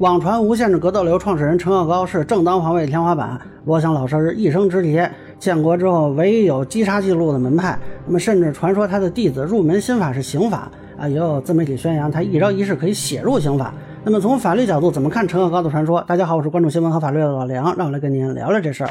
网传无限制格斗流创始人陈乐高是正当防卫天花板，罗翔老师一生之敌，建国之后唯一有击杀记录的门派。那么，甚至传说他的弟子入门心法是刑法啊，也有自媒体宣扬他一招一式可以写入刑法。那么，从法律角度怎么看陈乐高的传说？大家好，我是关注新闻和法律的老梁，让我来跟您聊聊这事儿。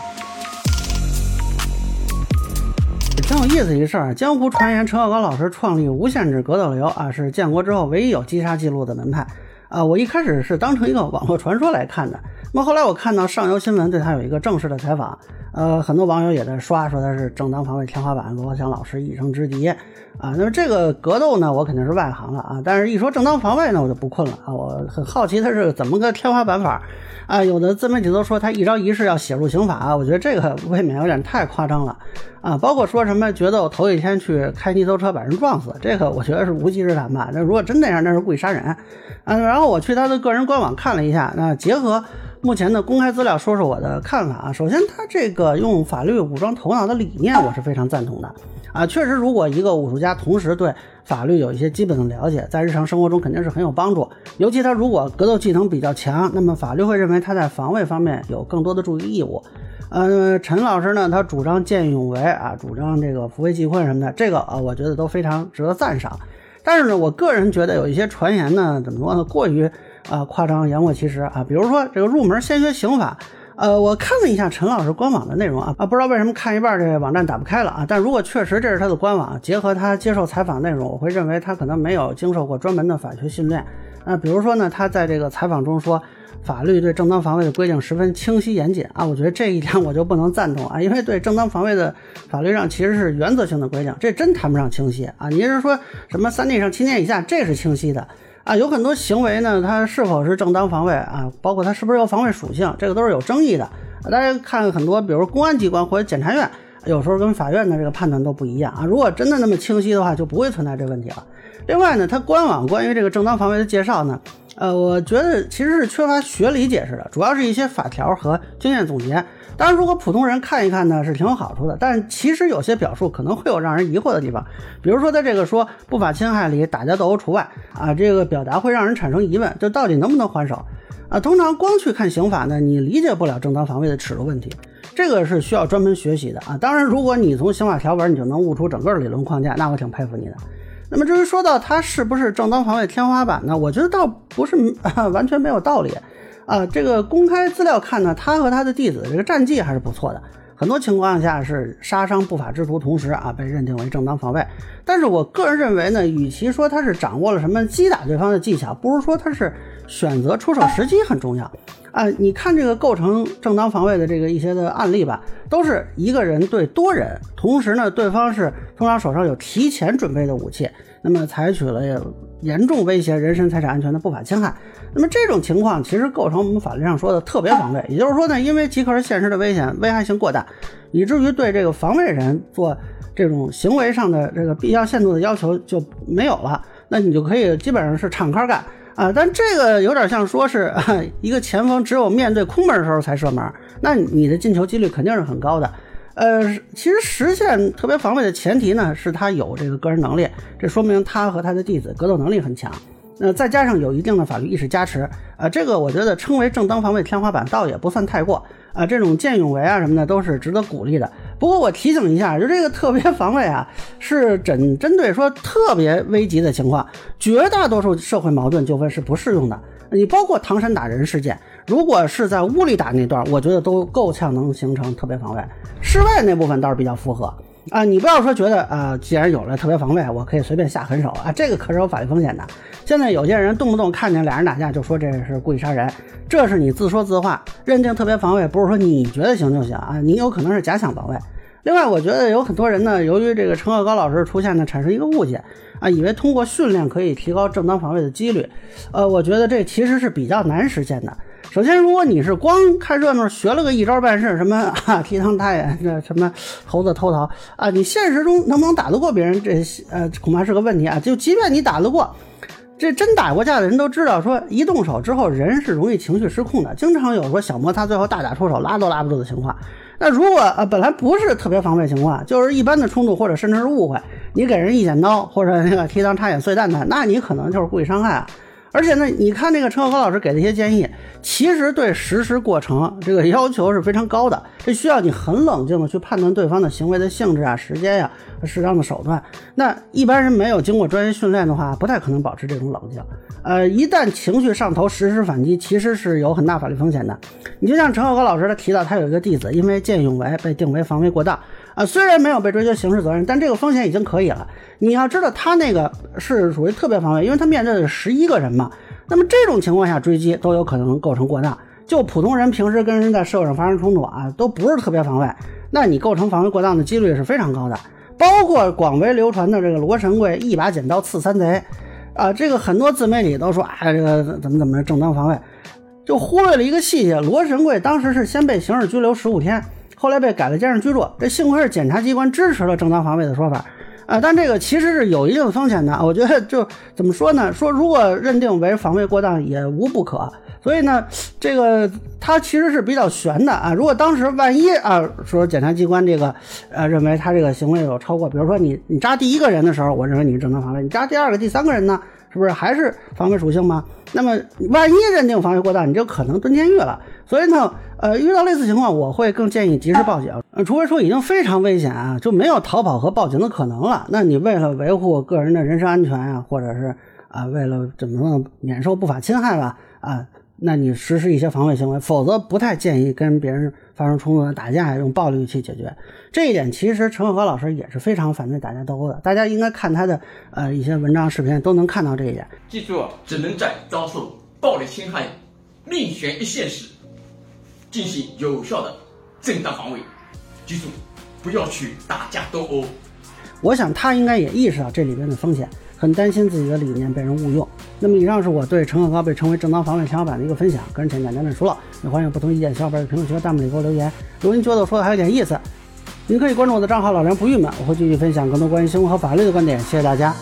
挺有意思一事儿，江湖传言陈乐高老师创立无限制格斗流啊，是建国之后唯一有击杀记录的门派。啊，我一开始是当成一个网络传说来看的。那么后来我看到上游新闻对他有一个正式的采访，呃，很多网友也在刷，说他是正当防卫天花板，罗翔老师一生之敌。啊，那么这个格斗呢，我肯定是外行了啊。但是一说正当防卫呢，我就不困了啊。我很好奇他是怎么个天花板法啊？有的自媒体都说他一招一式要写入刑法，我觉得这个未免有点太夸张了啊。包括说什么决斗头一天去开泥头车把人撞死，这个我觉得是无稽之谈吧。那如果真那样，那是故意杀人啊。然后我去他的个人官网看了一下，那结合目前的公开资料，说说我的看法啊。首先，他这个用法律武装头脑的理念，我是非常赞同的啊。确实，如果一个武术家同时对法律有一些基本的了解，在日常生活中肯定是很有帮助。尤其他如果格斗技能比较强，那么法律会认为他在防卫方面有更多的注意义务。呃，陈老师呢，他主张见义勇为啊，主张这个扶危济困什么的，这个啊，我觉得都非常值得赞赏。但是呢，我个人觉得有一些传言呢，怎么说呢，过于啊夸张、言过其实啊。比如说这个入门先学刑法，呃，我看了一下陈老师官网的内容啊，啊，不知道为什么看一半这个网站打不开了啊。但如果确实这是他的官网，结合他接受采访内容，我会认为他可能没有经受过专门的法学训练。啊，比如说呢，他在这个采访中说。法律对正当防卫的规定十分清晰严谨啊，我觉得这一点我就不能赞同啊，因为对正当防卫的法律上其实是原则性的规定，这真谈不上清晰啊。你是说什么三年以上七年以下，这是清晰的啊。有很多行为呢，它是否是正当防卫啊，包括它是不是有防卫属性，这个都是有争议的。大家看很多，比如公安机关或者检察院，有时候跟法院的这个判断都不一样啊。如果真的那么清晰的话，就不会存在这问题了。另外呢，它官网关于这个正当防卫的介绍呢。呃，我觉得其实是缺乏学理解释的，主要是一些法条和经验总结。当然，如果普通人看一看呢，是挺有好处的。但其实有些表述可能会有让人疑惑的地方，比如说他这个说不法侵害里打架斗殴除外啊，这个表达会让人产生疑问，这到底能不能还手啊？通常光去看刑法呢，你理解不了正当防卫的尺度问题，这个是需要专门学习的啊。当然，如果你从刑法条文你就能悟出整个理论框架，那我挺佩服你的。那么至于说到他是不是正当防卫天花板呢？我觉得倒不是 完全没有道理啊。这个公开资料看呢，他和他的弟子这个战绩还是不错的，很多情况下是杀伤不法之徒，同时啊被认定为正当防卫。但是我个人认为呢，与其说他是掌握了什么击打对方的技巧，不如说他是选择出手时机很重要。啊，你看这个构成正当防卫的这个一些的案例吧，都是一个人对多人，同时呢，对方是通常手上有提前准备的武器，那么采取了严重威胁人身财产安全的不法侵害，那么这种情况其实构成我们法律上说的特别防卫，也就是说呢，因为即刻现实的危险危害性过大，以至于对这个防卫人做这种行为上的这个必要限度的要求就没有了，那你就可以基本上是敞开干。啊，但这个有点像说是一个前锋只有面对空门的时候才射门，那你的进球几率肯定是很高的。呃，其实实现特别防卫的前提呢，是他有这个个人能力，这说明他和他的弟子格斗能力很强。那再加上有一定的法律意识加持，啊，这个我觉得称为正当防卫天花板倒也不算太过。啊，这种见义勇为啊什么的都是值得鼓励的。不过我提醒一下，就这个特别防卫啊，是针针对说特别危急的情况，绝大多数社会矛盾纠纷是不适用的。你包括唐山打人事件，如果是在屋里打那段，我觉得都够呛能形成特别防卫。室外那部分倒是比较符合。啊，你不要说觉得啊，既然有了特别防卫，我可以随便下狠手啊，这个可是有法律风险的。现在有些人动不动看见俩人打架就说这是故意杀人，这是你自说自话。认定特别防卫不是说你觉得行就行啊，你有可能是假想防卫。另外，我觉得有很多人呢，由于这个陈鹤高老师出现呢，产生一个误解啊，以为通过训练可以提高正当防卫的几率。呃，我觉得这其实是比较难实现的。首先，如果你是光看热闹，学了个一招半式，什么啊提汤大眼，这什么猴子偷桃啊，你现实中能不能打得过别人？这呃恐怕是个问题啊。就即便你打得过，这真打过架的人都知道，说一动手之后人是容易情绪失控的，经常有说小摩擦最后大打出手，拉都拉不住的情况。那如果呃本来不是特别防备情况，就是一般的冲突或者甚至是误会，你给人一剪刀或者那个提裆插眼碎蛋蛋，那你可能就是故意伤害啊。而且呢，你看那个陈小高老师给的一些建议，其实对实施过程这个要求是非常高的，这需要你很冷静的去判断对方的行为的性质啊、时间呀、适当的手段。那一般人没有经过专业训练的话，不太可能保持这种冷静。呃，一旦情绪上头，实施反击，其实是有很大法律风险的。你就像陈小高老师他提到，他有一个弟子因为见义勇为被定为防卫过当啊，虽然没有被追究刑事责任，但这个风险已经可以了。你要知道，他那个是属于特别防卫，因为他面对的是十一个人嘛。那么这种情况下追击都有可能构成过当。就普通人平时跟人在社会上发生冲突啊，都不是特别防卫，那你构成防卫过当的几率是非常高的。包括广为流传的这个罗神贵一把剪刀刺三贼，啊，这个很多自媒体都说啊，这个怎么怎么着正当防卫，就忽略了一个细节，罗神贵当时是先被刑事拘留十五天，后来被改了监视居住，这幸亏是检察机关支持了正当防卫的说法。啊，但这个其实是有一定风险的。我觉得就怎么说呢？说如果认定为防卫过当也无不可。所以呢，这个它其实是比较悬的啊。如果当时万一啊，说检察机关这个呃认为他这个行为有超过，比如说你你扎第一个人的时候，我认为你是正当防卫；你扎第二个、第三个人呢，是不是还是防卫属性吗？那么万一认定防卫过当，你就可能蹲监狱了。所以呢，呃，遇到类似情况，我会更建议及时报警。呃，除非说已经非常危险啊，就没有逃跑和报警的可能了。那你为了维护个人的人身安全啊，或者是啊，为了怎么说免受不法侵害吧，啊，那你实施一些防卫行为，否则不太建议跟别人发生冲突、打架，用暴力去解决。这一点其实陈可和老师也是非常反对打架斗殴的。大家应该看他的呃一些文章、视频，都能看到这一点。记住啊，只能在遭受暴力侵害、命悬一线时。进行有效的正当防卫，记住，不要去打架斗殴。我想他应该也意识到这里边的风险，很担心自己的理念被人误用。那么以上是我对陈鹤高被称为正当防卫天花板的一个分享，个人浅简单的说了，也欢迎不同意见小伙伴在评论区和弹幕里给我留言。如果您觉得我说的还有点意思，您可以关注我的账号老梁不郁闷，我会继续分享更多关于新闻和法律的观点。谢谢大家。